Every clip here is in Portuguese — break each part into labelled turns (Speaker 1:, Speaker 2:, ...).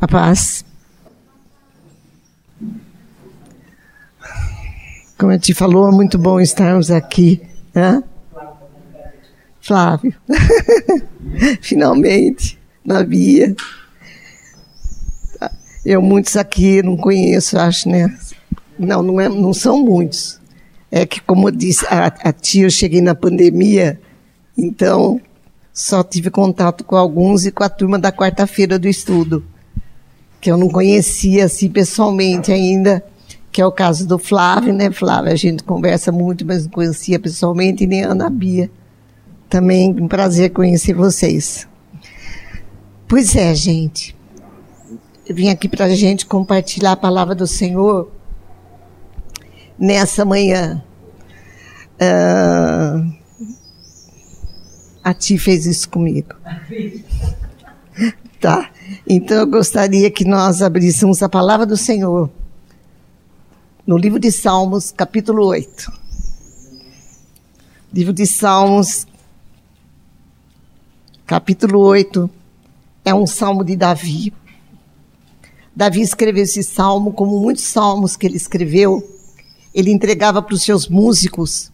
Speaker 1: A paz. Como eu te falou, é muito bom estarmos aqui. Hã? Flávio. Finalmente, na via. Eu, muitos aqui não conheço, acho, né? Não, não, é, não são muitos. É que, como eu disse, a, a tia, eu cheguei na pandemia, então só tive contato com alguns e com a turma da quarta-feira do estudo, que eu não conhecia assim pessoalmente ainda, que é o caso do Flávio, né, Flávio? A gente conversa muito, mas não conhecia pessoalmente, e nem a Ana Bia. Também um prazer conhecer vocês. Pois é, gente. Eu vim aqui para a gente compartilhar a palavra do Senhor nessa manhã. Uh, a Ti fez isso comigo. Tá. Então eu gostaria que nós abríssemos a palavra do Senhor no livro de Salmos, capítulo 8. Livro de Salmos, capítulo 8, é um salmo de Davi. Davi escreveu esse salmo, como muitos salmos que ele escreveu, ele entregava para os seus músicos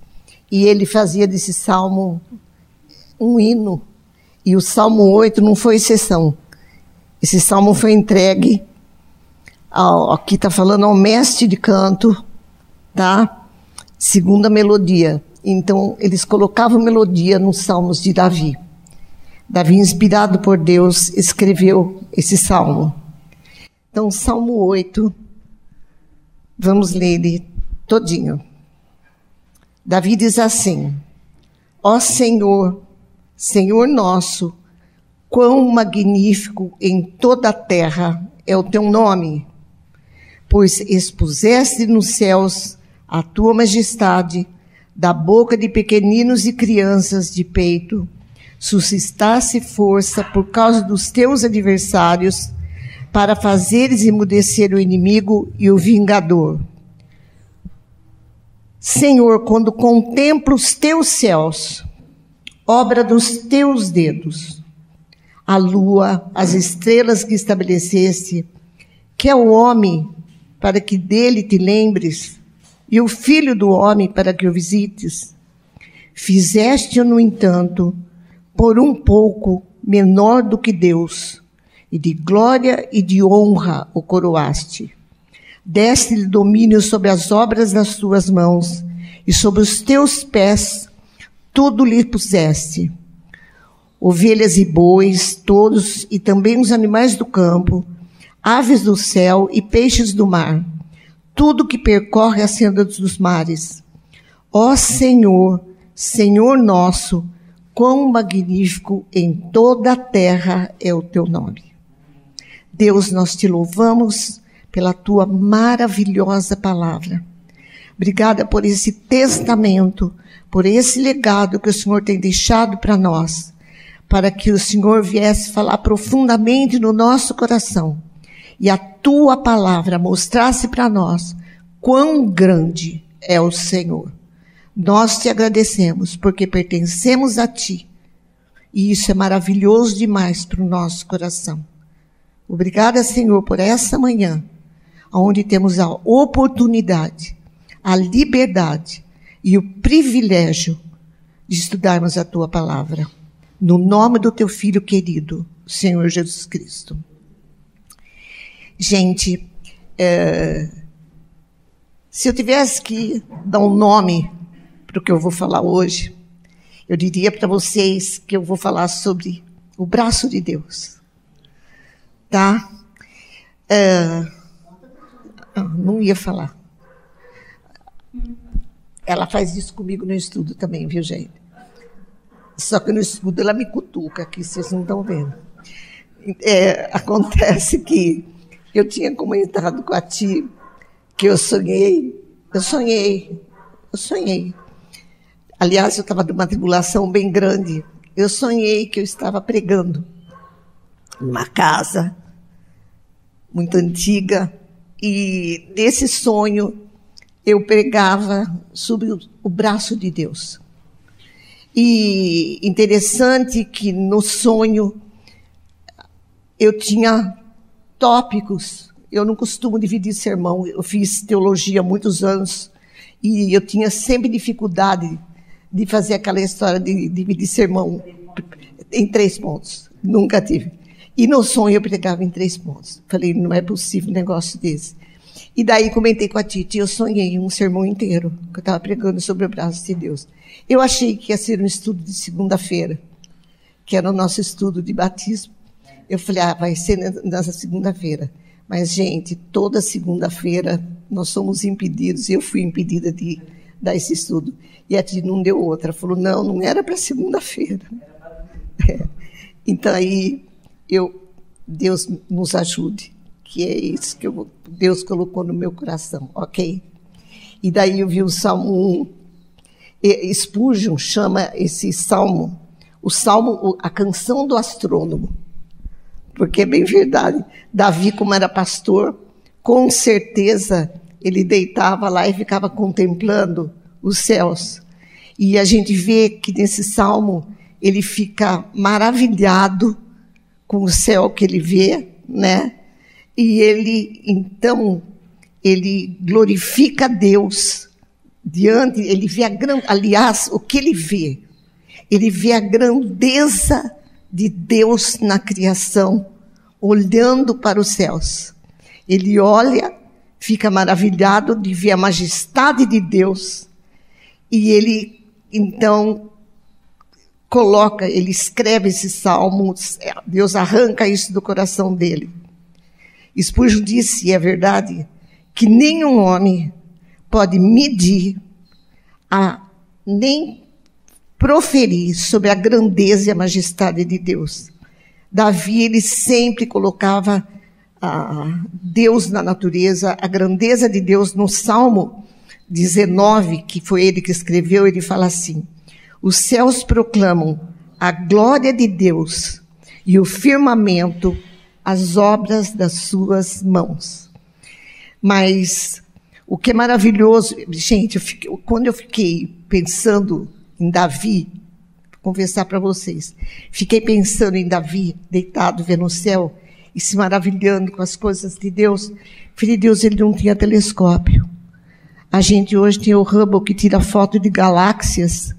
Speaker 1: e ele fazia desse salmo um hino. E o Salmo 8 não foi exceção. Esse salmo foi entregue ao, aqui está falando ao mestre de canto, tá? Segunda melodia. Então, eles colocavam melodia nos salmos de Davi. Davi, inspirado por Deus, escreveu esse salmo. Então, Salmo 8, vamos ler ele todinho. Davi diz assim: Ó Senhor, Senhor nosso, quão magnífico em toda a terra é o teu nome, pois expuseste nos céus a tua majestade, da boca de pequeninos e crianças de peito, suscitasse força por causa dos teus adversários, para fazeres emudecer o inimigo e o vingador. Senhor, quando contemplo os teus céus, obra dos teus dedos. A lua, as estrelas que estabeleceste, que é o homem para que dele te lembres, e o filho do homem para que o visites. Fizeste-o, no entanto, por um pouco menor do que Deus, e de glória e de honra o coroaste. Deste-lhe domínio sobre as obras das tuas mãos, e sobre os teus pés tudo lhe puseste. Ovelhas e bois, todos, e também os animais do campo, aves do céu e peixes do mar, tudo que percorre as sendas dos mares. Ó Senhor, Senhor nosso, quão magnífico em toda a terra é o teu nome. Deus, nós te louvamos pela tua maravilhosa palavra. Obrigada por esse testamento por esse legado que o Senhor tem deixado para nós, para que o Senhor viesse falar profundamente no nosso coração e a tua palavra mostrasse para nós quão grande é o Senhor. Nós te agradecemos porque pertencemos a ti. E isso é maravilhoso demais para o nosso coração. Obrigada, Senhor, por essa manhã, onde temos a oportunidade, a liberdade e o privilégio de estudarmos a tua palavra. No nome do teu filho querido, Senhor Jesus Cristo. Gente, é, se eu tivesse que dar um nome para o que eu vou falar hoje, eu diria para vocês que eu vou falar sobre o braço de Deus. Tá? É, não ia falar. Ela faz isso comigo no estudo também, viu, gente? Só que no estudo ela me cutuca, aqui vocês não estão vendo. É, acontece que eu tinha comentado com a tia que eu sonhei, eu sonhei, eu sonhei. Aliás, eu estava numa tribulação bem grande. Eu sonhei que eu estava pregando numa casa muito antiga e nesse sonho eu pregava sobre o braço de Deus. E interessante que no sonho eu tinha tópicos. Eu não costumo dividir sermão. Eu fiz teologia há muitos anos e eu tinha sempre dificuldade de fazer aquela história de dividir sermão em três pontos. Nunca tive. E no sonho eu pregava em três pontos. Falei, não é possível um negócio desse. E daí comentei com a Titi, eu sonhei um sermão inteiro, que eu estava pregando sobre o braço de Deus. Eu achei que ia ser um estudo de segunda-feira, que era o nosso estudo de batismo. Eu falei, ah, vai ser nessa segunda-feira. Mas, gente, toda segunda-feira nós somos impedidos, eu fui impedida de dar esse estudo. E a Titi não deu outra. Falou, não, não era para segunda-feira. É. Então aí eu Deus nos ajude, que é isso que eu, Deus colocou no meu coração, ok? E daí eu vi o Salmo 1. E Spurgeon chama esse salmo, o salmo, a canção do astrônomo. Porque é bem verdade. Davi, como era pastor, com certeza ele deitava lá e ficava contemplando os céus. E a gente vê que nesse salmo ele fica maravilhado com o céu que ele vê, né? E ele, então, ele glorifica Deus diante, ele vê a grande, aliás, o que ele vê? Ele vê a grandeza de Deus na criação, olhando para os céus. Ele olha, fica maravilhado de ver a majestade de Deus, e ele, então, coloca, ele escreve esses salmos, Deus arranca isso do coração dele. Spurgeon disse, e é verdade, que nenhum homem pode medir a nem proferir sobre a grandeza e a majestade de Deus. Davi, ele sempre colocava a Deus na natureza, a grandeza de Deus no Salmo 19, que foi ele que escreveu, ele fala assim: os céus proclamam a glória de Deus e o firmamento as obras das suas mãos. Mas o que é maravilhoso, gente, eu fiquei, quando eu fiquei pensando em Davi, vou conversar para vocês, fiquei pensando em Davi deitado vendo o céu e se maravilhando com as coisas de Deus. Filho de Deus, ele não tinha telescópio. A gente hoje tem o Hubble que tira foto de galáxias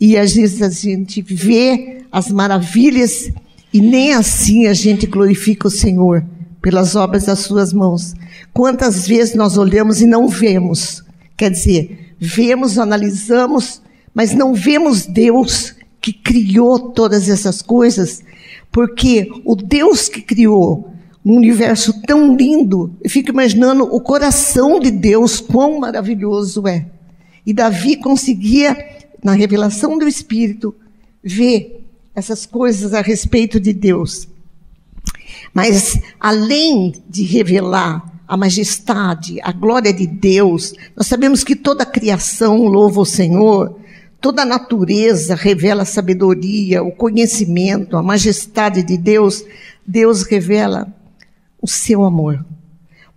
Speaker 1: e às vezes a gente vê as maravilhas e nem assim a gente glorifica o Senhor pelas obras das suas mãos. Quantas vezes nós olhamos e não vemos? Quer dizer, vemos, analisamos, mas não vemos Deus que criou todas essas coisas, porque o Deus que criou um universo tão lindo, eu fico imaginando o coração de Deus, quão maravilhoso é. E Davi conseguia na revelação do Espírito, vê essas coisas a respeito de Deus. Mas, além de revelar a majestade, a glória de Deus, nós sabemos que toda a criação louva o Senhor, toda a natureza revela a sabedoria, o conhecimento, a majestade de Deus. Deus revela o seu amor.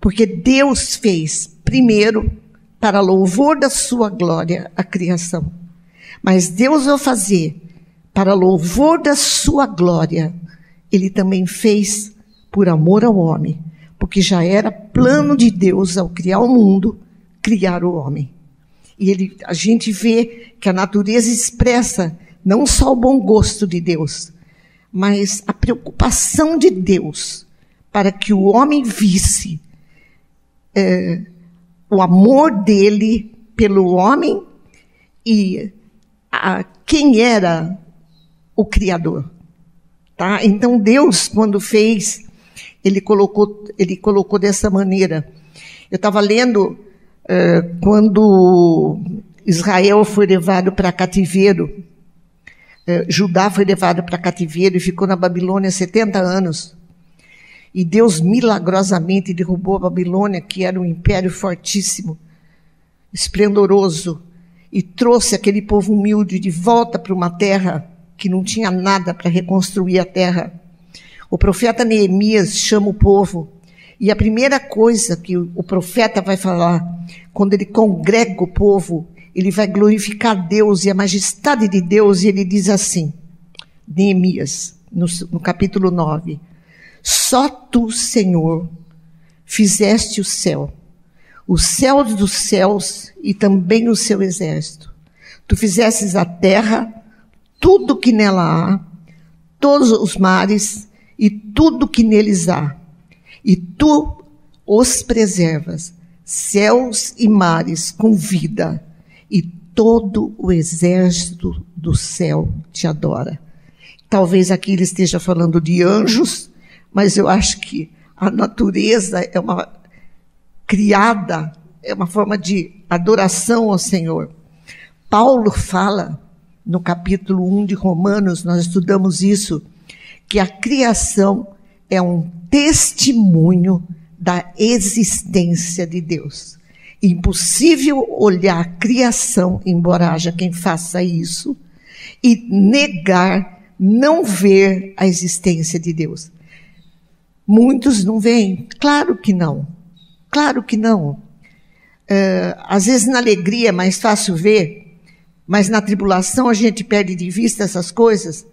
Speaker 1: Porque Deus fez, primeiro, para louvor da sua glória, a criação. Mas Deus ao fazer para louvor da sua glória, ele também fez por amor ao homem, porque já era plano de Deus ao criar o mundo, criar o homem. E ele, a gente vê que a natureza expressa não só o bom gosto de Deus, mas a preocupação de Deus para que o homem visse é, o amor dele pelo homem e a quem era o Criador. Tá? Então Deus, quando fez, ele colocou, ele colocou dessa maneira. Eu estava lendo uh, quando Israel foi levado para cativeiro, uh, Judá foi levado para cativeiro e ficou na Babilônia 70 anos. E Deus milagrosamente derrubou a Babilônia, que era um império fortíssimo, esplendoroso e trouxe aquele povo humilde de volta para uma terra que não tinha nada para reconstruir a terra. O profeta Neemias chama o povo e a primeira coisa que o profeta vai falar, quando ele congrega o povo, ele vai glorificar Deus e a majestade de Deus, e ele diz assim, Neemias, no, no capítulo 9: Só tu, Senhor, fizeste o céu, o céu dos céus e também o seu exército. Tu fizestes a terra, tudo que nela há, todos os mares e tudo que neles há. E tu os preservas, céus e mares com vida, e todo o exército do céu te adora. Talvez aqui ele esteja falando de anjos, mas eu acho que a natureza é uma criada, é uma forma de adoração ao Senhor. Paulo fala no capítulo 1 de Romanos, nós estudamos isso, que a criação é um testemunho da existência de Deus. Impossível olhar a criação, embora haja quem faça isso, e negar, não ver a existência de Deus. Muitos não veem? Claro que não. Claro que não. Uh, às vezes na alegria é mais fácil ver, mas na tribulação a gente perde de vista essas coisas.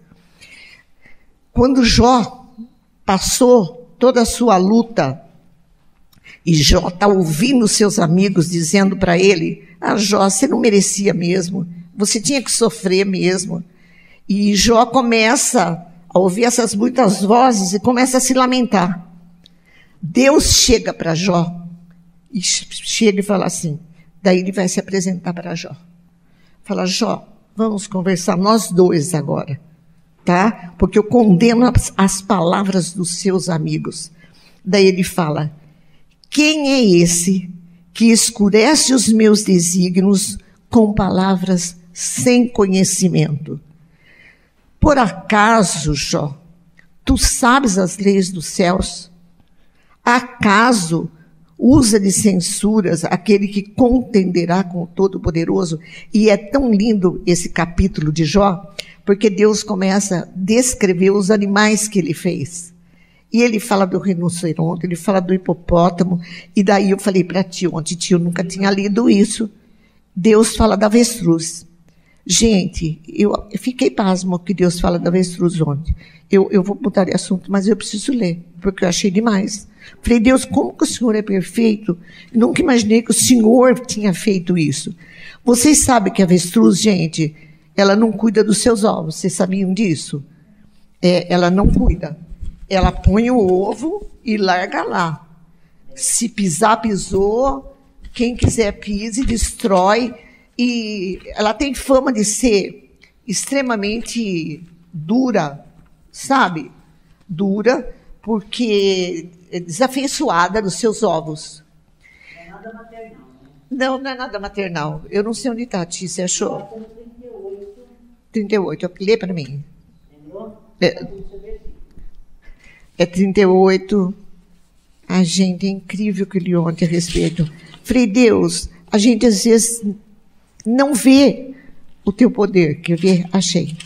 Speaker 1: Quando Jó passou toda a sua luta, e Jó está ouvindo seus amigos dizendo para ele: Ah, Jó, você não merecia mesmo, você tinha que sofrer mesmo. E Jó começa a ouvir essas muitas vozes e começa a se lamentar. Deus chega para Jó e chega e fala assim: daí ele vai se apresentar para Jó. Fala, Jó, vamos conversar nós dois agora, tá? Porque eu condeno as, as palavras dos seus amigos. Daí ele fala: quem é esse que escurece os meus desígnios com palavras sem conhecimento? Por acaso, Jó, tu sabes as leis dos céus? Acaso usa de censuras aquele que contenderá com o Todo-Poderoso? E é tão lindo esse capítulo de Jó, porque Deus começa a descrever os animais que ele fez. E ele fala do rinoceronte, ele fala do hipopótamo, e daí eu falei para tio, ontem tio nunca tinha lido isso. Deus fala da avestruz. Gente, eu fiquei pasmo que Deus fala da avestruz ontem. Eu, eu vou mudar de assunto, mas eu preciso ler, porque eu achei demais. Falei, Deus, como que o Senhor é perfeito? Nunca imaginei que o Senhor tinha feito isso. Vocês sabem que a avestruz, gente, ela não cuida dos seus ovos. Vocês sabiam disso? É, ela não cuida. Ela põe o ovo e larga lá. Se pisar, pisou. Quem quiser pise, destrói e ela tem fama de ser extremamente dura, sabe? Dura, porque desafeiçoada dos seus ovos. Não é nada maternal? Não, não é nada maternal. Eu não sei onde está, Tí, você achou? 38. 38, lê para mim. É, é 38. A gente, é incrível que li ontem a respeito. Falei, Deus, a gente às vezes não vê o teu poder. Quer ver? Achei.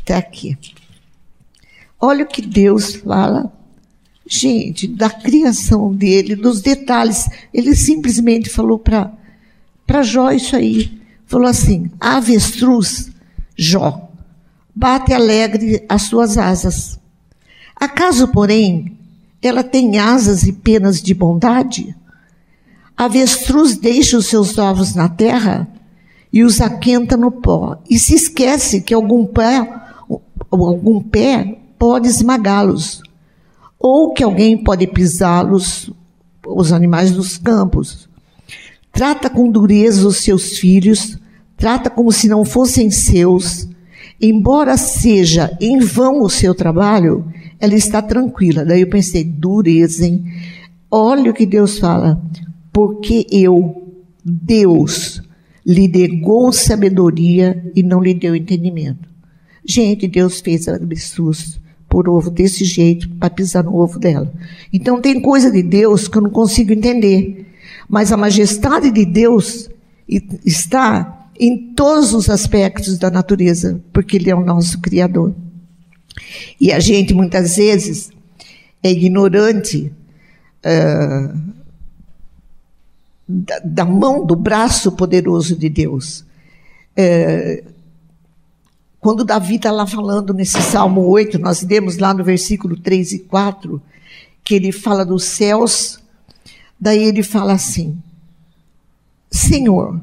Speaker 1: Está aqui. Olha o que Deus fala. Gente, da criação dele, dos detalhes. Ele simplesmente falou para Jó isso aí. Falou assim: avestruz, Jó, bate alegre as suas asas. Acaso, porém, ela tem asas e penas de bondade? Avestruz deixa os seus ovos na terra e os aquenta no pó. E se esquece que algum pé, algum pé pode esmagá-los. Ou que alguém pode pisá-los, os animais dos campos. Trata com dureza os seus filhos, trata como se não fossem seus. Embora seja em vão o seu trabalho, ela está tranquila. Daí eu pensei, dureza, hein? Olha o que Deus fala porque eu, Deus, lhe negou sabedoria e não lhe deu entendimento. Gente, Deus fez a avestruz por ovo desse jeito para pisar no ovo dela. Então tem coisa de Deus que eu não consigo entender. Mas a majestade de Deus está em todos os aspectos da natureza, porque Ele é o nosso Criador. E a gente muitas vezes é ignorante. Uh, da, da mão, do braço poderoso de Deus. É, quando Davi está lá falando nesse Salmo 8, nós lemos lá no versículo 3 e 4, que ele fala dos céus, daí ele fala assim: Senhor,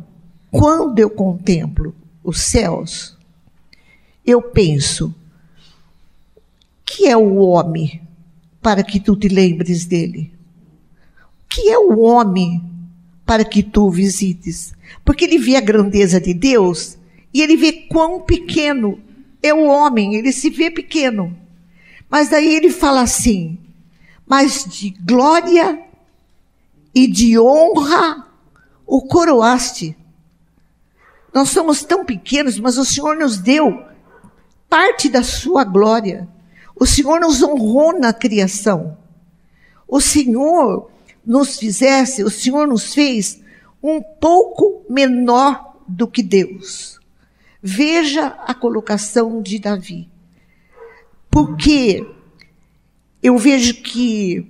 Speaker 1: quando eu contemplo os céus, eu penso, que é o homem para que tu te lembres dele? Que é o homem para que tu o visites? Porque ele vê a grandeza de Deus e ele vê quão pequeno é o homem, ele se vê pequeno. Mas daí ele fala assim: mas de glória e de honra o coroaste. Nós somos tão pequenos, mas o Senhor nos deu parte da sua glória. O Senhor nos honrou na criação. O Senhor nos fizesse, o Senhor nos fez um pouco menor do que Deus. Veja a colocação de Davi. Porque eu vejo que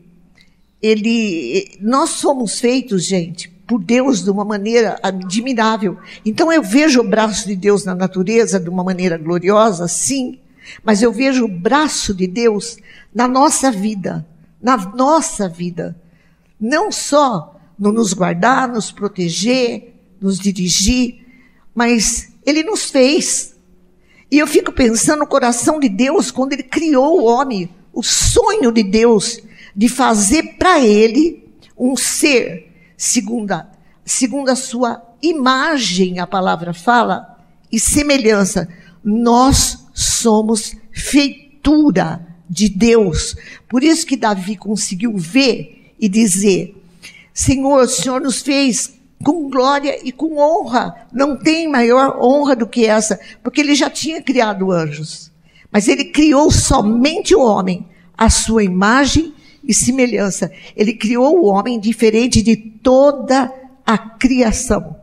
Speaker 1: ele, nós somos feitos, gente, por Deus de uma maneira admirável. Então eu vejo o braço de Deus na natureza de uma maneira gloriosa, sim, mas eu vejo o braço de Deus na nossa vida, na nossa vida. Não só no nos guardar, nos proteger, nos dirigir, mas Ele nos fez. E eu fico pensando no coração de Deus quando Ele criou o homem, o sonho de Deus de fazer para Ele um ser segundo a, segundo a sua imagem, a palavra fala, e semelhança. Nós somos feitura de Deus. Por isso que Davi conseguiu ver e dizer: Senhor, o Senhor nos fez com glória e com honra. Não tem maior honra do que essa, porque ele já tinha criado anjos. Mas ele criou somente o homem, a sua imagem e semelhança. Ele criou o homem diferente de toda a criação.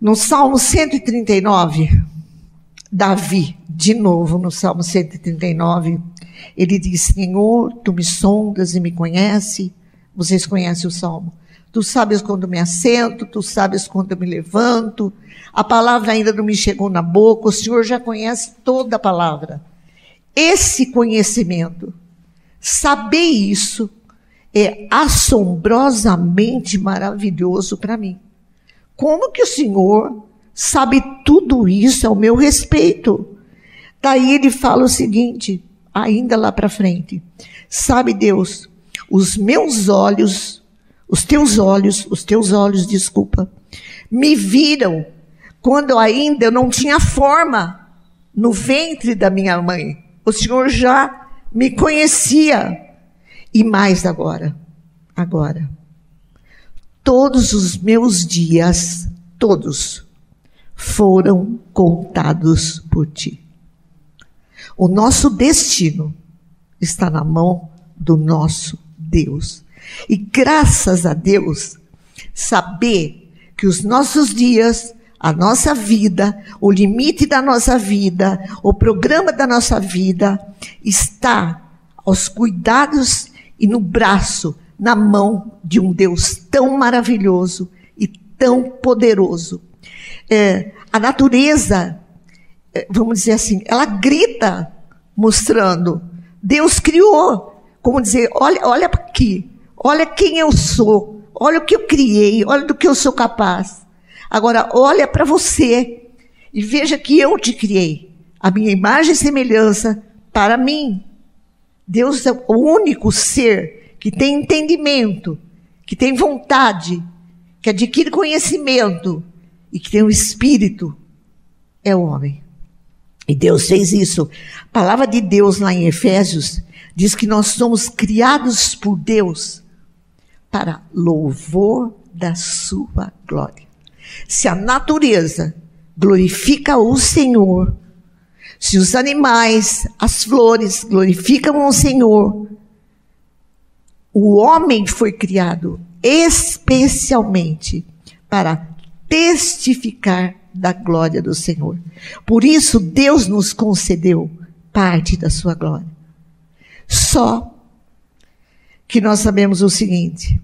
Speaker 1: No Salmo 139, Davi, de novo no Salmo 139, ele diz: Senhor, tu me sondas e me conhece. Vocês conhecem o Salmo. Tu sabes quando me assento, tu sabes quando eu me levanto. A palavra ainda não me chegou na boca, o Senhor já conhece toda a palavra. Esse conhecimento, saber isso, é assombrosamente maravilhoso para mim. Como que o Senhor sabe tudo isso ao meu respeito. Daí ele fala o seguinte, ainda lá para frente: Sabe Deus, os meus olhos, os teus olhos, os teus olhos, desculpa, me viram quando ainda eu não tinha forma no ventre da minha mãe. O Senhor já me conhecia. E mais agora, agora. Todos os meus dias, todos, foram contados por ti. O nosso destino está na mão do nosso Deus. E graças a Deus, saber que os nossos dias, a nossa vida, o limite da nossa vida, o programa da nossa vida está aos cuidados e no braço, na mão de um Deus tão maravilhoso e tão poderoso é, a natureza, é, vamos dizer assim, ela grita mostrando. Deus criou, como dizer, olha, olha aqui, olha quem eu sou, olha o que eu criei, olha do que eu sou capaz. Agora, olha para você e veja que eu te criei, a minha imagem e semelhança para mim. Deus é o único ser que tem entendimento, que tem vontade, que adquire conhecimento, e que tem um espírito é o homem. E Deus fez isso. A palavra de Deus lá em Efésios diz que nós somos criados por Deus para louvor da sua glória. Se a natureza glorifica o Senhor, se os animais, as flores glorificam o Senhor, o homem foi criado especialmente para testificar da glória do Senhor. Por isso, Deus nos concedeu parte da sua glória. Só que nós sabemos o seguinte: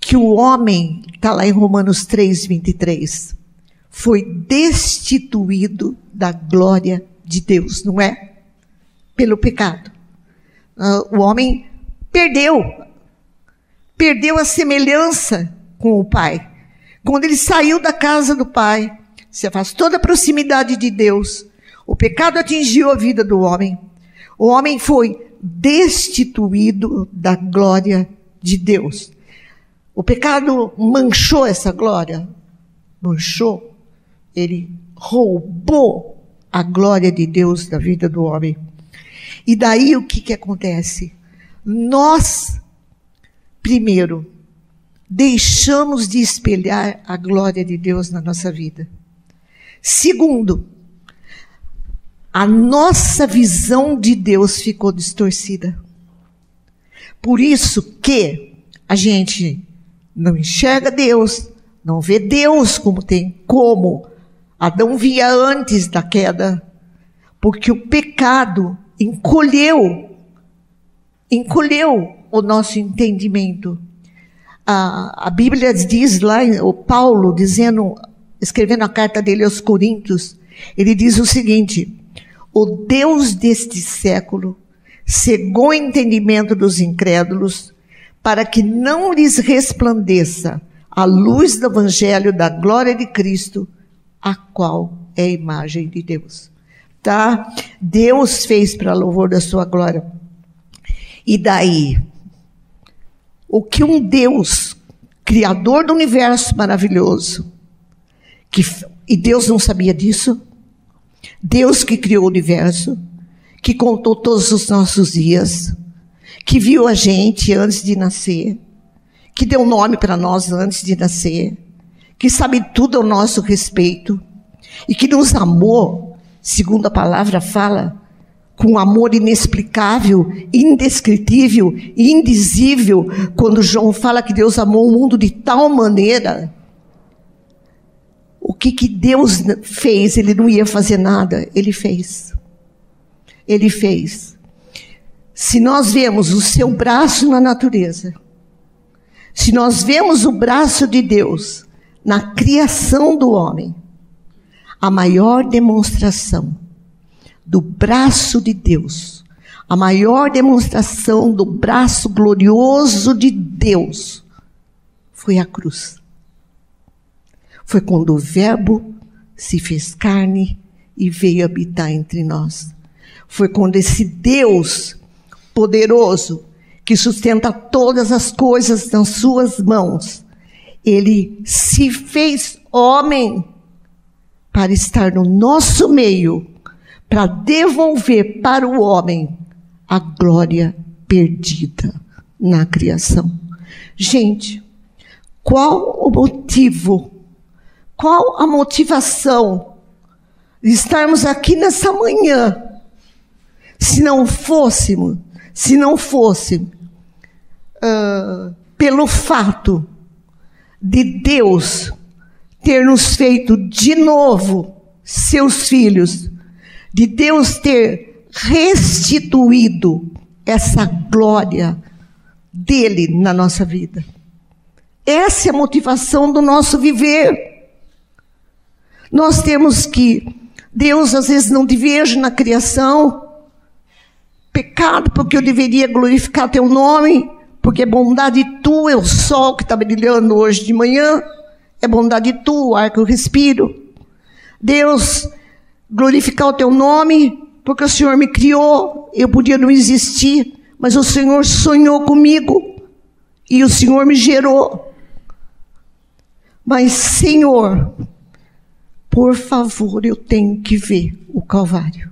Speaker 1: que o homem, está lá em Romanos 3, 23, foi destituído da glória de Deus, não é? Pelo pecado. Uh, o homem perdeu, perdeu a semelhança com o Pai. Quando ele saiu da casa do Pai, se afastou da proximidade de Deus, o pecado atingiu a vida do homem. O homem foi destituído da glória de Deus. O pecado manchou essa glória, manchou ele roubou a glória de Deus da vida do homem. E daí o que, que acontece? Nós, primeiro, deixamos de espelhar a glória de Deus na nossa vida. Segundo, a nossa visão de Deus ficou distorcida. Por isso que a gente não enxerga Deus, não vê Deus como tem como Adão via antes da queda, porque o pecado encolheu, encolheu o nosso entendimento. A, a Bíblia diz lá, o Paulo dizendo, escrevendo a carta dele aos Coríntios, ele diz o seguinte: o Deus deste século cegou o entendimento dos incrédulos para que não lhes resplandeça a luz do evangelho da glória de Cristo, a qual é a imagem de Deus. Tá? Deus fez para louvor da sua glória. E daí, o que um Deus, criador do universo maravilhoso, que, e Deus não sabia disso? Deus que criou o universo, que contou todos os nossos dias, que viu a gente antes de nascer, que deu nome para nós antes de nascer, que sabe tudo ao nosso respeito e que nos amou, segundo a palavra fala, com amor inexplicável, indescritível, indizível, quando João fala que Deus amou o mundo de tal maneira. O que, que Deus fez? Ele não ia fazer nada, ele fez. Ele fez. Se nós vemos o seu braço na natureza, se nós vemos o braço de Deus na criação do homem, a maior demonstração do braço de Deus, a maior demonstração do braço glorioso de Deus foi a cruz. Foi quando o Verbo se fez carne e veio habitar entre nós. Foi quando esse Deus poderoso, que sustenta todas as coisas nas suas mãos, ele se fez homem para estar no nosso meio, para devolver para o homem a glória perdida na criação. Gente, qual o motivo? Qual a motivação de estarmos aqui nessa manhã? Se não fôssemos, se não fosse uh, pelo fato de Deus ter nos feito de novo seus filhos, de Deus ter restituído essa glória dele na nossa vida. Essa é a motivação do nosso viver. Nós temos que, Deus às vezes não te vejo na criação, pecado porque eu deveria glorificar teu nome, porque bondade tua é o sol que está brilhando hoje de manhã, é bondade tua o ar que eu respiro. Deus, glorificar o teu nome, porque o Senhor me criou, eu podia não existir, mas o Senhor sonhou comigo e o Senhor me gerou. Mas, Senhor, por favor, eu tenho que ver o Calvário.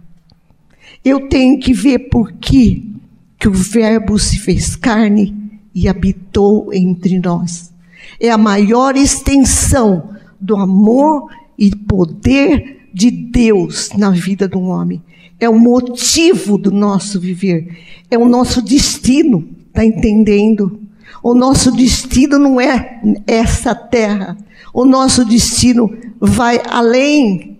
Speaker 1: Eu tenho que ver por que, que o Verbo se fez carne e habitou entre nós. É a maior extensão do amor e poder de Deus na vida do homem. É o motivo do nosso viver. É o nosso destino. Está entendendo? O nosso destino não é essa terra. O nosso destino vai além.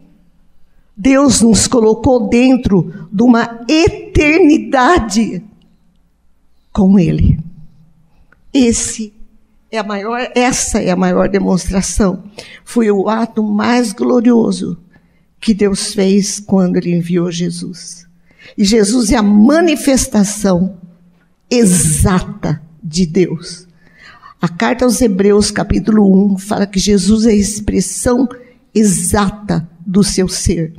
Speaker 1: Deus nos colocou dentro de uma eternidade com Ele. Esse é a maior, essa é a maior demonstração. Foi o ato mais glorioso que Deus fez quando ele enviou Jesus. E Jesus é a manifestação exata de Deus. A carta aos Hebreus, capítulo 1, fala que Jesus é a expressão exata do seu ser.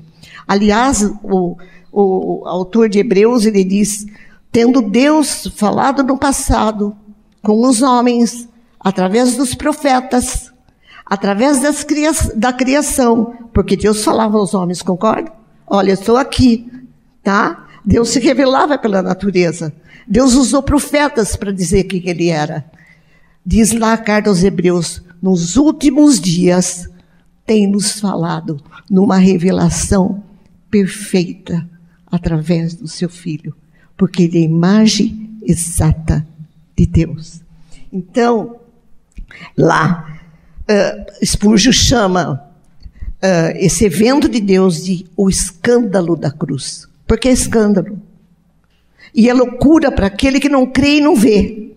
Speaker 1: Aliás, o, o autor de Hebreus, ele diz, tendo Deus falado no passado com os homens, através dos profetas, através cria da criação, porque Deus falava aos homens, concorda? Olha, eu estou aqui, tá? Deus se revelava pela natureza. Deus usou profetas para dizer quem ele era. Diz lá a carta aos Hebreus: nos últimos dias tem nos falado numa revelação perfeita através do seu filho, porque ele é a imagem exata de Deus. Então, lá, uh, Spurgeon chama uh, esse evento de Deus de o escândalo da cruz. Porque é escândalo. E é loucura para aquele que não crê e não vê.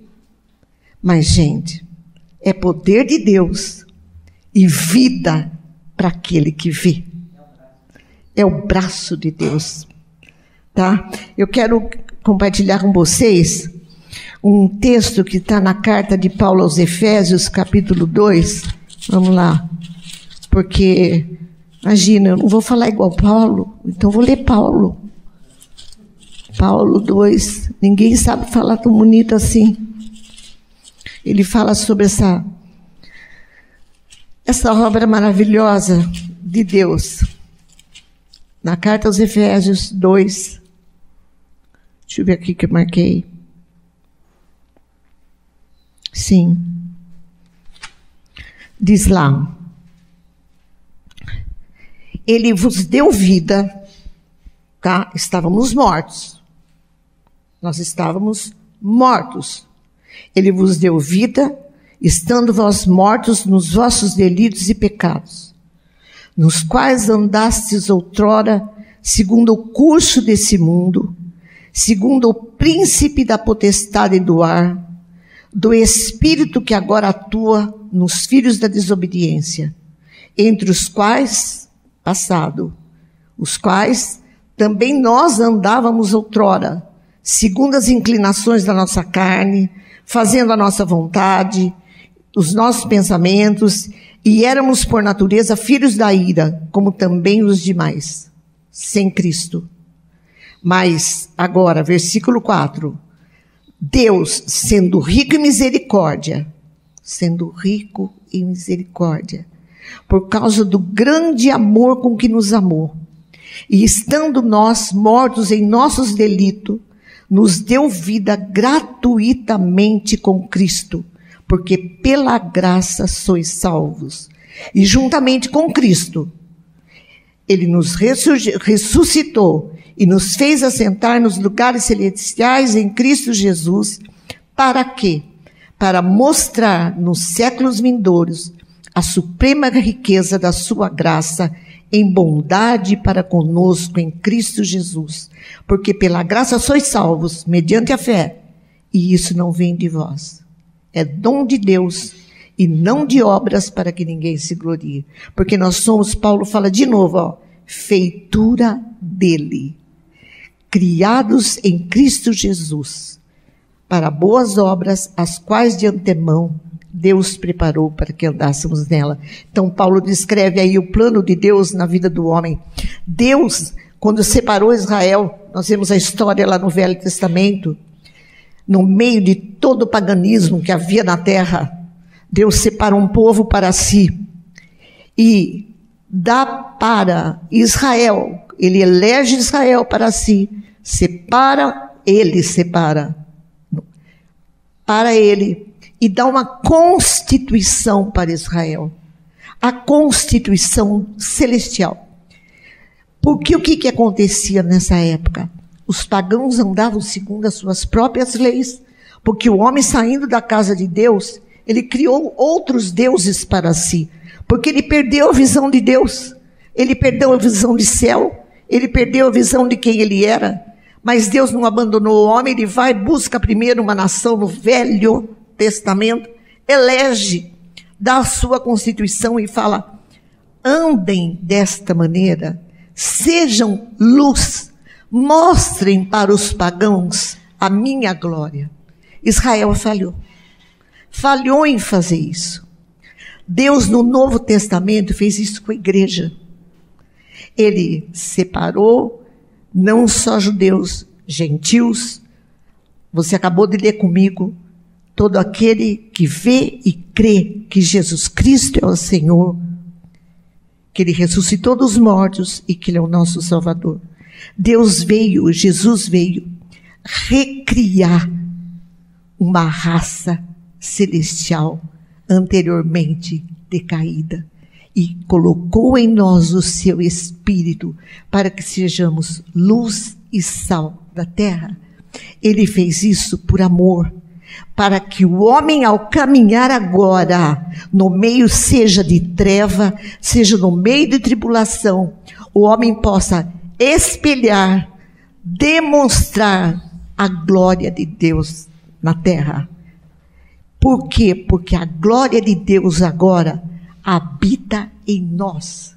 Speaker 1: Mas, gente, é poder de Deus e vida para aquele que vê. É o braço de Deus. Tá? Eu quero compartilhar com vocês um texto que está na carta de Paulo aos Efésios, capítulo 2. Vamos lá. Porque, imagina, eu não vou falar igual Paulo, então vou ler Paulo. Paulo 2, ninguém sabe falar tão bonito assim. Ele fala sobre essa essa obra maravilhosa de Deus. Na carta aos Efésios 2. Deixa eu ver aqui que eu marquei. Sim. Diz lá. Ele vos deu vida, tá? Estávamos mortos. Nós estávamos mortos. Ele vos deu vida, estando vós mortos nos vossos delitos e pecados, nos quais andastes outrora, segundo o curso desse mundo, segundo o príncipe da potestade do ar, do espírito que agora atua nos filhos da desobediência, entre os quais, passado, os quais também nós andávamos outrora, segundo as inclinações da nossa carne, fazendo a nossa vontade, os nossos pensamentos, e éramos por natureza filhos da ira, como também os demais, sem Cristo. Mas, agora, versículo 4. Deus, sendo rico em misericórdia, sendo rico em misericórdia, por causa do grande amor com que nos amou, e estando nós mortos em nossos delitos, nos deu vida gratuitamente com Cristo, porque pela graça sois salvos. E juntamente com Cristo, ele nos ressuscitou e nos fez assentar nos lugares celestiais em Cristo Jesus. Para quê? Para mostrar nos séculos vindouros a suprema riqueza da sua graça em bondade para conosco em Cristo Jesus. Porque pela graça sois salvos, mediante a fé. E isso não vem de vós. É dom de Deus e não de obras para que ninguém se glorie. Porque nós somos, Paulo fala de novo, ó, feitura dele, criados em Cristo Jesus, para boas obras, as quais de antemão Deus preparou para que andássemos nela. Então, Paulo descreve aí o plano de Deus na vida do homem. Deus, quando separou Israel, nós vemos a história lá no Velho Testamento, no meio de todo o paganismo que havia na terra, Deus separa um povo para si e dá para Israel, ele elege Israel para si, separa, ele separa para ele e dá uma constituição para Israel. A constituição celestial. Porque o que, que acontecia nessa época? Os pagãos andavam segundo as suas próprias leis, porque o homem saindo da casa de Deus, ele criou outros deuses para si, porque ele perdeu a visão de Deus, ele perdeu a visão de céu, ele perdeu a visão de quem ele era. Mas Deus não abandonou o homem, ele vai busca primeiro uma nação no velho Testamento, elege, dá a sua constituição e fala: andem desta maneira, sejam luz, mostrem para os pagãos a minha glória. Israel falhou. Falhou em fazer isso. Deus, no Novo Testamento, fez isso com a igreja. Ele separou não só judeus, gentios. Você acabou de ler comigo. Todo aquele que vê e crê que Jesus Cristo é o Senhor, que Ele ressuscitou dos mortos e que Ele é o nosso Salvador. Deus veio, Jesus veio recriar uma raça celestial anteriormente decaída e colocou em nós o seu espírito para que sejamos luz e sal da terra. Ele fez isso por amor, para que o homem, ao caminhar agora, no meio seja de treva, seja no meio de tribulação, o homem possa espelhar, demonstrar a glória de Deus na terra. Por quê? Porque a glória de Deus agora habita em nós.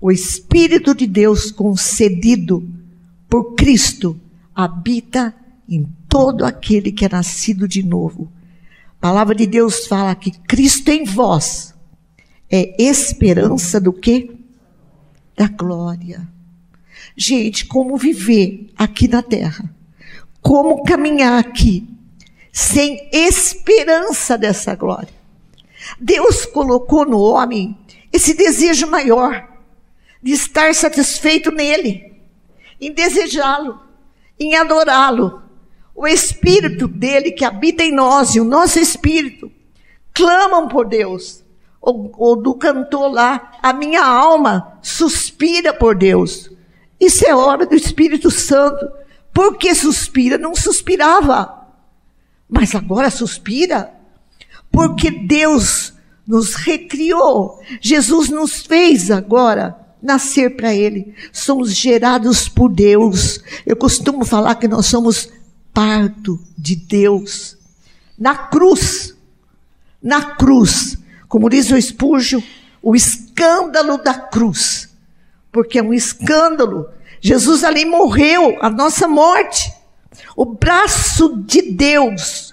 Speaker 1: O Espírito de Deus concedido por Cristo habita em todo aquele que é nascido de novo. A palavra de Deus fala que Cristo em vós é esperança do quê? Da glória. Gente, como viver aqui na terra? Como caminhar aqui sem esperança dessa glória? Deus colocou no homem esse desejo maior de estar satisfeito nele, em desejá-lo, em adorá-lo. O espírito dele que habita em nós e o nosso espírito clamam por Deus. O, do cantor lá, a minha alma suspira por Deus. Isso é hora do Espírito Santo. Por que suspira? Não suspirava. Mas agora suspira. Porque Deus nos recriou. Jesus nos fez agora nascer para Ele. Somos gerados por Deus. Eu costumo falar que nós somos parto de Deus. Na cruz, na cruz, como diz o Espúrgio, o escândalo da cruz. Porque é um escândalo. Jesus ali morreu, a nossa morte. O braço de Deus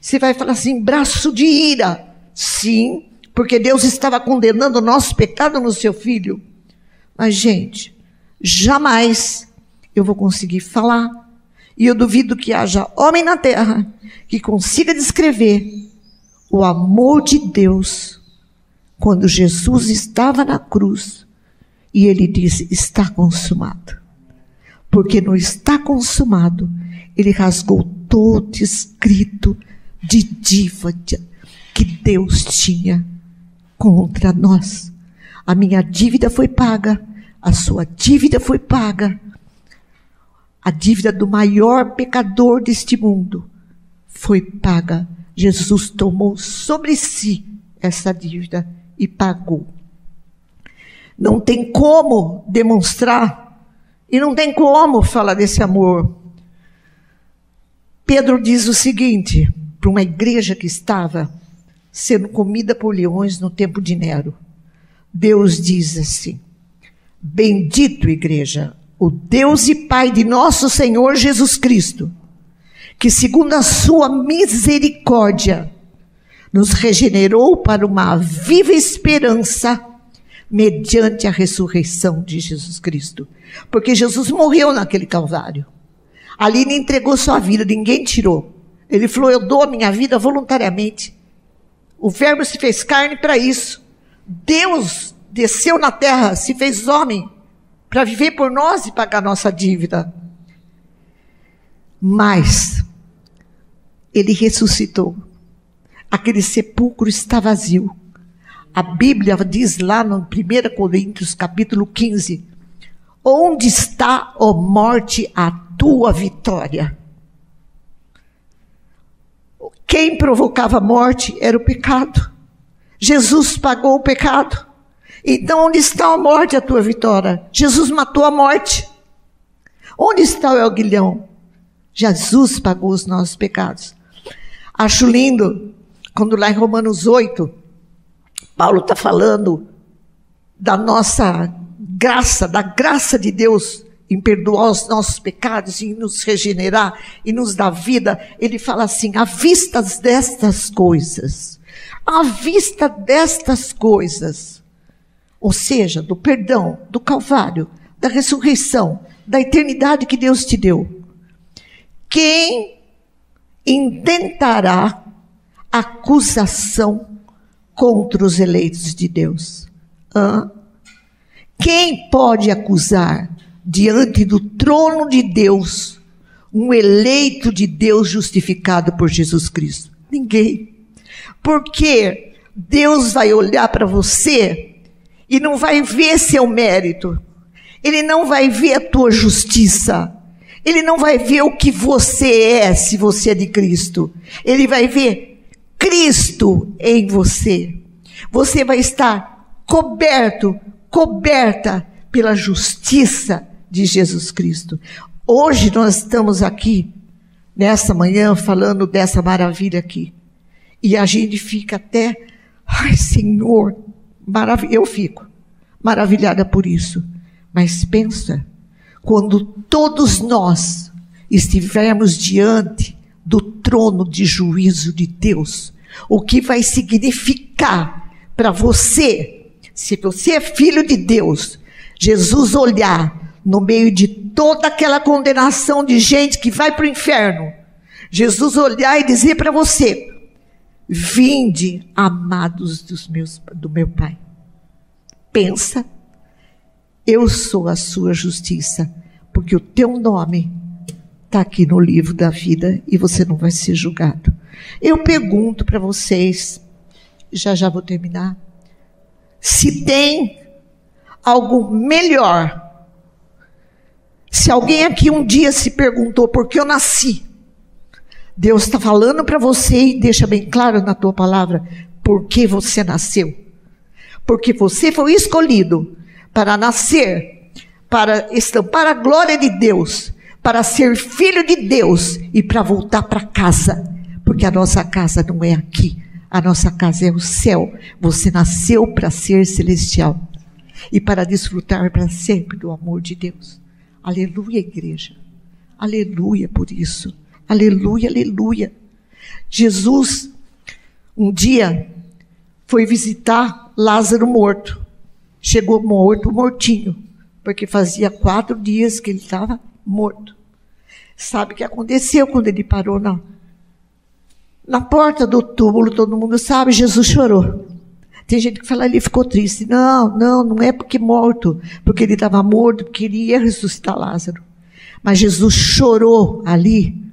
Speaker 1: você vai falar assim, braço de ira. Sim, porque Deus estava condenando o nosso pecado no seu filho. Mas, gente, jamais eu vou conseguir falar. E eu duvido que haja homem na terra que consiga descrever o amor de Deus quando Jesus estava na cruz e ele disse: Está consumado. Porque não está consumado, ele rasgou todo escrito de dívida que Deus tinha contra nós. A minha dívida foi paga, a sua dívida foi paga. A dívida do maior pecador deste mundo foi paga. Jesus tomou sobre si essa dívida e pagou. Não tem como demonstrar e não tem como falar desse amor. Pedro diz o seguinte: para uma igreja que estava sendo comida por leões no tempo de Nero. Deus diz assim: Bendito, igreja, o Deus e Pai de nosso Senhor Jesus Cristo, que, segundo a sua misericórdia, nos regenerou para uma viva esperança mediante a ressurreição de Jesus Cristo. Porque Jesus morreu naquele Calvário. Ali ele entregou sua vida, ninguém tirou. Ele falou: Eu dou a minha vida voluntariamente. O Verbo se fez carne para isso. Deus desceu na terra, se fez homem, para viver por nós e pagar nossa dívida. Mas, ele ressuscitou. Aquele sepulcro está vazio. A Bíblia diz lá no 1 Coríntios, capítulo 15: Onde está, ó morte, a tua vitória? Quem provocava a morte era o pecado. Jesus pagou o pecado. Então, onde está a morte, a tua vitória? Jesus matou a morte. Onde está o aguilhão? Jesus pagou os nossos pecados. Acho lindo quando lá em Romanos 8, Paulo está falando da nossa graça, da graça de Deus em perdoar os nossos pecados, em nos regenerar e nos dar vida, ele fala assim: à vista destas coisas, à vista destas coisas, ou seja, do perdão, do Calvário, da ressurreição, da eternidade que Deus te deu, quem intentará acusação contra os eleitos de Deus? Hã? Quem pode acusar diante do trono de Deus um eleito de Deus justificado por Jesus Cristo? Ninguém. Porque Deus vai olhar para você e não vai ver seu mérito. Ele não vai ver a tua justiça. Ele não vai ver o que você é se você é de Cristo. Ele vai ver Cristo em você. Você vai estar coberto, coberta pela justiça de Jesus Cristo. Hoje nós estamos aqui, nessa manhã, falando dessa maravilha aqui. E a gente fica até, ai Senhor, marav eu fico maravilhada por isso. Mas pensa, quando todos nós estivermos diante do trono de juízo de Deus, o que vai significar para você, se você é filho de Deus, Jesus olhar no meio de toda aquela condenação de gente que vai para o inferno, Jesus olhar e dizer para você: Vinde, amados dos meus, do meu Pai. Pensa eu sou a sua justiça, porque o teu nome está aqui no livro da vida e você não vai ser julgado. Eu pergunto para vocês, já já vou terminar, se tem algo melhor. Se alguém aqui um dia se perguntou por que eu nasci, Deus está falando para você e deixa bem claro na tua palavra por que você nasceu. Porque você foi escolhido para nascer, para estampar a glória de Deus, para ser filho de Deus e para voltar para casa, porque a nossa casa não é aqui, a nossa casa é o céu. Você nasceu para ser celestial e para desfrutar para sempre do amor de Deus. Aleluia, igreja. Aleluia por isso. Aleluia, aleluia. Jesus, um dia, foi visitar Lázaro morto. Chegou morto, mortinho, porque fazia quatro dias que ele estava morto. Sabe o que aconteceu quando ele parou na, na porta do túmulo? Todo mundo sabe, Jesus chorou. Tem gente que fala, ele ficou triste. Não, não, não é porque morto, porque ele estava morto, porque ele ia ressuscitar Lázaro. Mas Jesus chorou ali,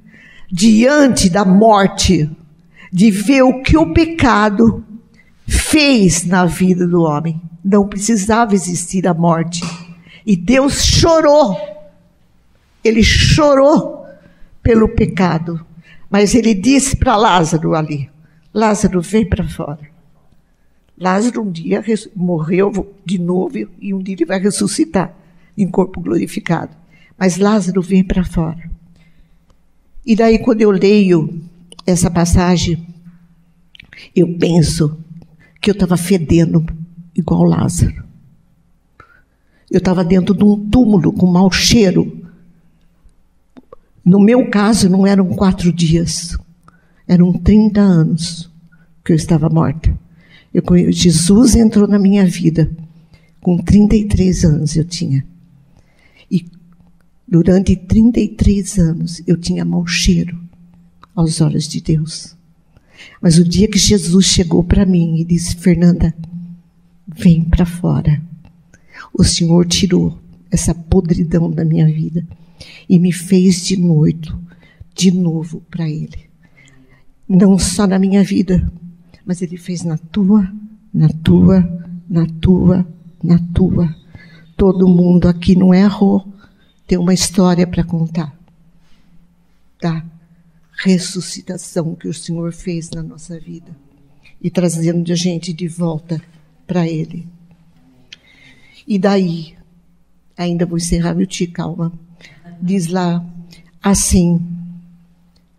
Speaker 1: diante da morte, de ver o que o pecado fez na vida do homem. Não precisava existir a morte. E Deus chorou. Ele chorou pelo pecado. Mas ele disse para Lázaro ali: Lázaro, vem para fora. Lázaro um dia morreu de novo e um dia ele vai ressuscitar em corpo glorificado. Mas Lázaro vem para fora. E daí, quando eu leio essa passagem, eu penso que eu estava fedendo igual Lázaro. Eu estava dentro de um túmulo com mau cheiro. No meu caso, não eram quatro dias, eram 30 anos que eu estava morta. Eu, Jesus entrou na minha vida com 33 anos eu tinha. Durante 33 anos eu tinha mau cheiro aos olhos de Deus. Mas o dia que Jesus chegou para mim e disse: Fernanda, vem para fora. O Senhor tirou essa podridão da minha vida e me fez de noite, de novo para Ele. Não só na minha vida, mas Ele fez na tua, na tua, na tua, na tua. Todo mundo aqui não errou, tem uma história para contar. Tá? ressuscitação que o Senhor fez na nossa vida e trazendo a gente de volta para Ele. E daí, ainda vou encerrar meu tio, calma. Diz lá assim,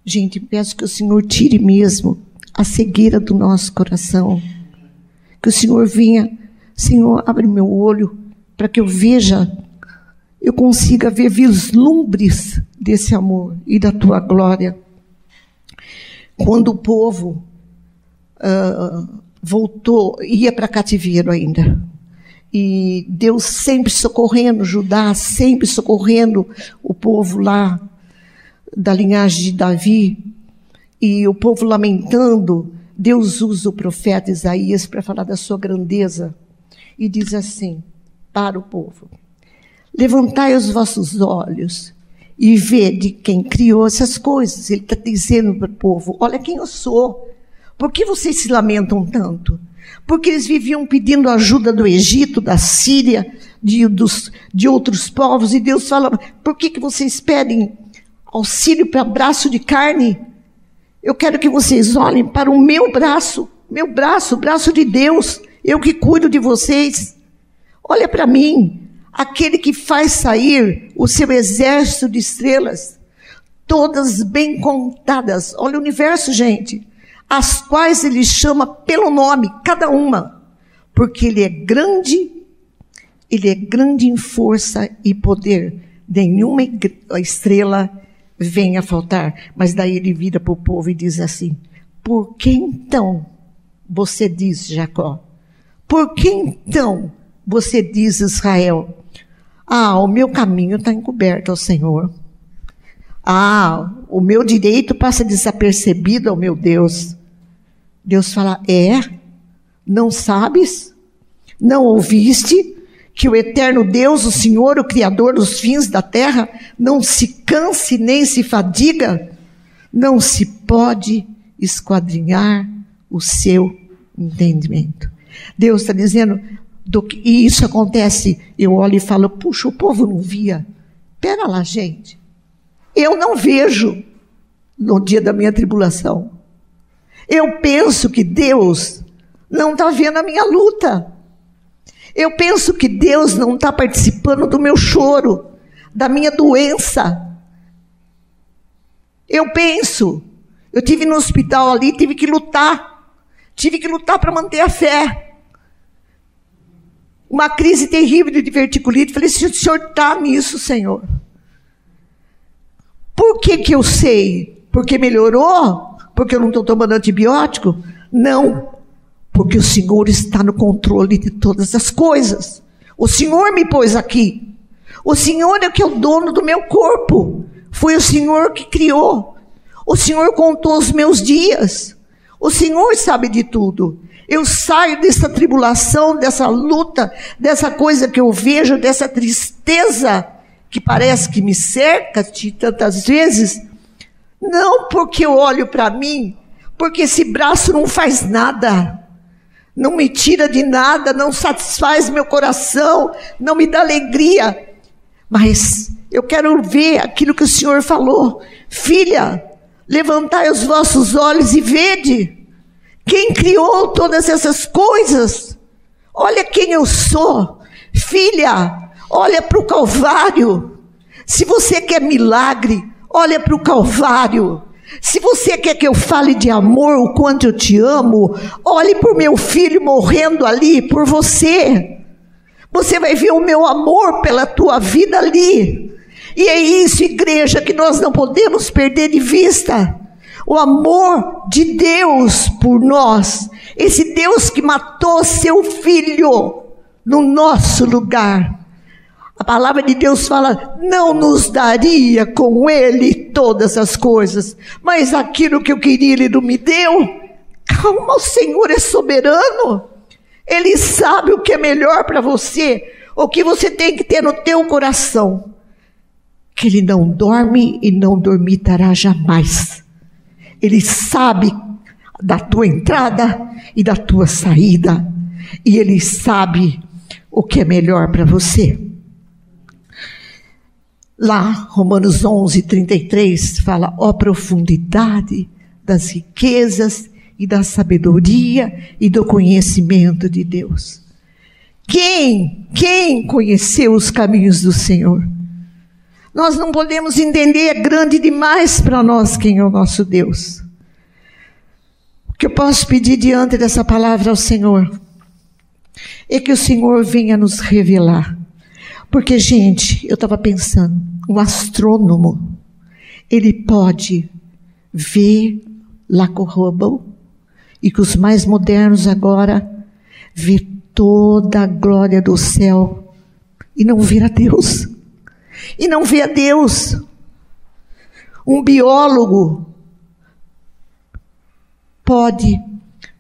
Speaker 1: gente, peço que o Senhor tire mesmo a cegueira do nosso coração. Que o Senhor venha, Senhor, abre meu olho para que eu veja, eu consiga ver vislumbres desse amor e da tua glória. Quando o povo uh, voltou, ia para cativeiro ainda, e Deus sempre socorrendo Judá, sempre socorrendo o povo lá da linhagem de Davi, e o povo lamentando, Deus usa o profeta Isaías para falar da sua grandeza e diz assim para o povo: Levantai os vossos olhos e vede quem criou essas coisas. Ele está dizendo para o povo: Olha quem eu sou. Por que vocês se lamentam tanto? Porque eles viviam pedindo ajuda do Egito, da Síria, de, dos, de outros povos, e Deus fala: Por que, que vocês pedem auxílio para braço de carne? Eu quero que vocês olhem para o meu braço, meu braço, o braço de Deus, eu que cuido de vocês. Olha para mim, aquele que faz sair o seu exército de estrelas, todas bem contadas. Olha o universo, gente, as quais ele chama pelo nome, cada uma, porque ele é grande, ele é grande em força e poder. Nenhuma estrela vem a faltar. Mas daí ele vira para o povo e diz assim: Por que então você diz, Jacó? Por que então você diz, Israel? Ah, o meu caminho está encoberto ao Senhor. Ah, o meu direito passa desapercebido ao meu Deus. Deus fala: É? Não sabes? Não ouviste? que o eterno Deus, o Senhor, o Criador dos fins da terra, não se canse nem se fadiga, não se pode esquadrinhar o seu entendimento. Deus está dizendo, do que, e isso acontece, eu olho e falo, puxa, o povo não via. Pera lá, gente. Eu não vejo no dia da minha tribulação. Eu penso que Deus não está vendo a minha luta. Eu penso que Deus não está participando do meu choro, da minha doença. Eu penso, eu tive no hospital ali, tive que lutar, tive que lutar para manter a fé. Uma crise terrível de diverticulite. Falei, se o senhor está nisso, Senhor. Por que, que eu sei? Porque melhorou? Porque eu não estou tomando antibiótico? Não porque o Senhor está no controle de todas as coisas. O Senhor me pôs aqui. O Senhor é que é o dono do meu corpo. Foi o Senhor que criou. O Senhor contou os meus dias. O Senhor sabe de tudo. Eu saio dessa tribulação, dessa luta, dessa coisa que eu vejo, dessa tristeza que parece que me cerca de tantas vezes. Não porque eu olho para mim, porque esse braço não faz nada não me tira de nada, não satisfaz meu coração, não me dá alegria. Mas eu quero ver aquilo que o Senhor falou. Filha, levantai os vossos olhos e vede. Quem criou todas essas coisas? Olha quem eu sou. Filha, olha para o Calvário. Se você quer milagre, olha para o Calvário. Se você quer que eu fale de amor, o quanto eu te amo, olhe por meu filho morrendo ali por você. Você vai ver o meu amor pela tua vida ali. E é isso, igreja, que nós não podemos perder de vista. O amor de Deus por nós. Esse Deus que matou seu filho no nosso lugar. A palavra de Deus fala: não nos daria com Ele todas as coisas, mas aquilo que eu queria Ele não me deu. Calma, o Senhor é soberano. Ele sabe o que é melhor para você, o que você tem que ter no teu coração. Que Ele não dorme e não dormitará jamais. Ele sabe da tua entrada e da tua saída. E Ele sabe o que é melhor para você. Lá, Romanos 11, 33, fala: ó profundidade das riquezas e da sabedoria e do conhecimento de Deus. Quem, quem conheceu os caminhos do Senhor? Nós não podemos entender, é grande demais para nós quem é o nosso Deus. que eu posso pedir diante dessa palavra ao Senhor é que o Senhor venha nos revelar. Porque, gente, eu estava pensando, um astrônomo, ele pode ver Hubble e que os mais modernos agora vê toda a glória do céu e não ver a Deus. E não ver a Deus. Um biólogo pode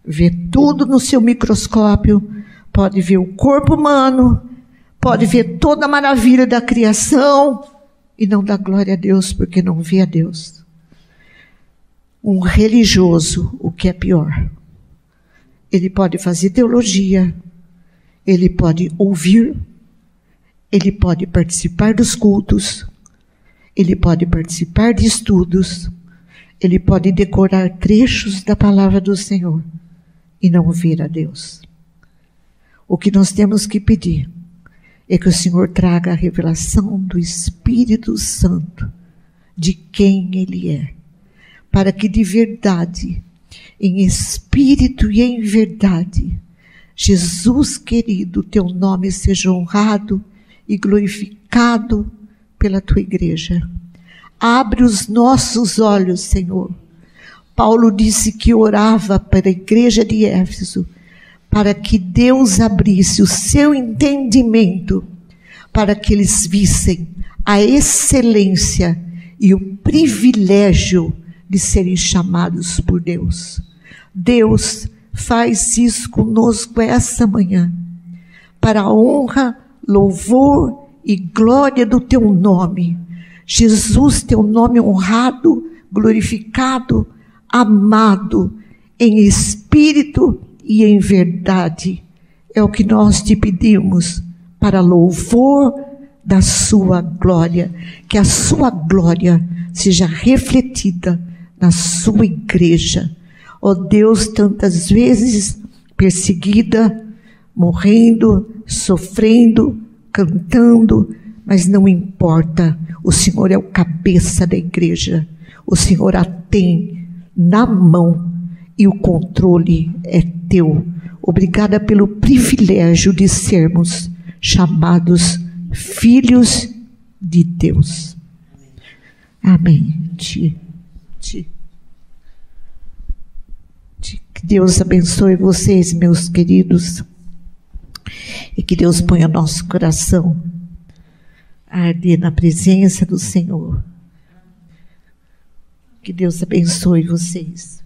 Speaker 1: ver tudo no seu microscópio, pode ver o corpo humano, pode ver toda a maravilha da criação e não dá glória a Deus porque não vê a Deus. Um religioso, o que é pior, ele pode fazer teologia, ele pode ouvir, ele pode participar dos cultos, ele pode participar de estudos, ele pode decorar trechos da palavra do Senhor e não ver a Deus. O que nós temos que pedir é que o Senhor traga a revelação do Espírito Santo de quem Ele é, para que de verdade, em espírito e em verdade, Jesus querido, teu nome seja honrado e glorificado pela tua igreja. Abre os nossos olhos, Senhor. Paulo disse que orava para a igreja de Éfeso, para que Deus abrisse o seu entendimento, para que eles vissem a excelência e o privilégio de serem chamados por Deus. Deus faz isso conosco essa manhã, para a honra, louvor e glória do teu nome Jesus, teu nome honrado, glorificado, amado, em espírito e em verdade. É o que nós te pedimos para louvor da sua glória, que a sua glória seja refletida na sua igreja. Ó oh Deus, tantas vezes perseguida, morrendo, sofrendo, cantando, mas não importa, o Senhor é o cabeça da igreja, o Senhor a tem na mão e o controle é teu. Obrigada pelo privilégio de sermos chamados filhos de Deus. Amém. Te, te, te, que Deus abençoe vocês, meus queridos, e que Deus ponha nosso coração arder na presença do Senhor. Que Deus abençoe vocês.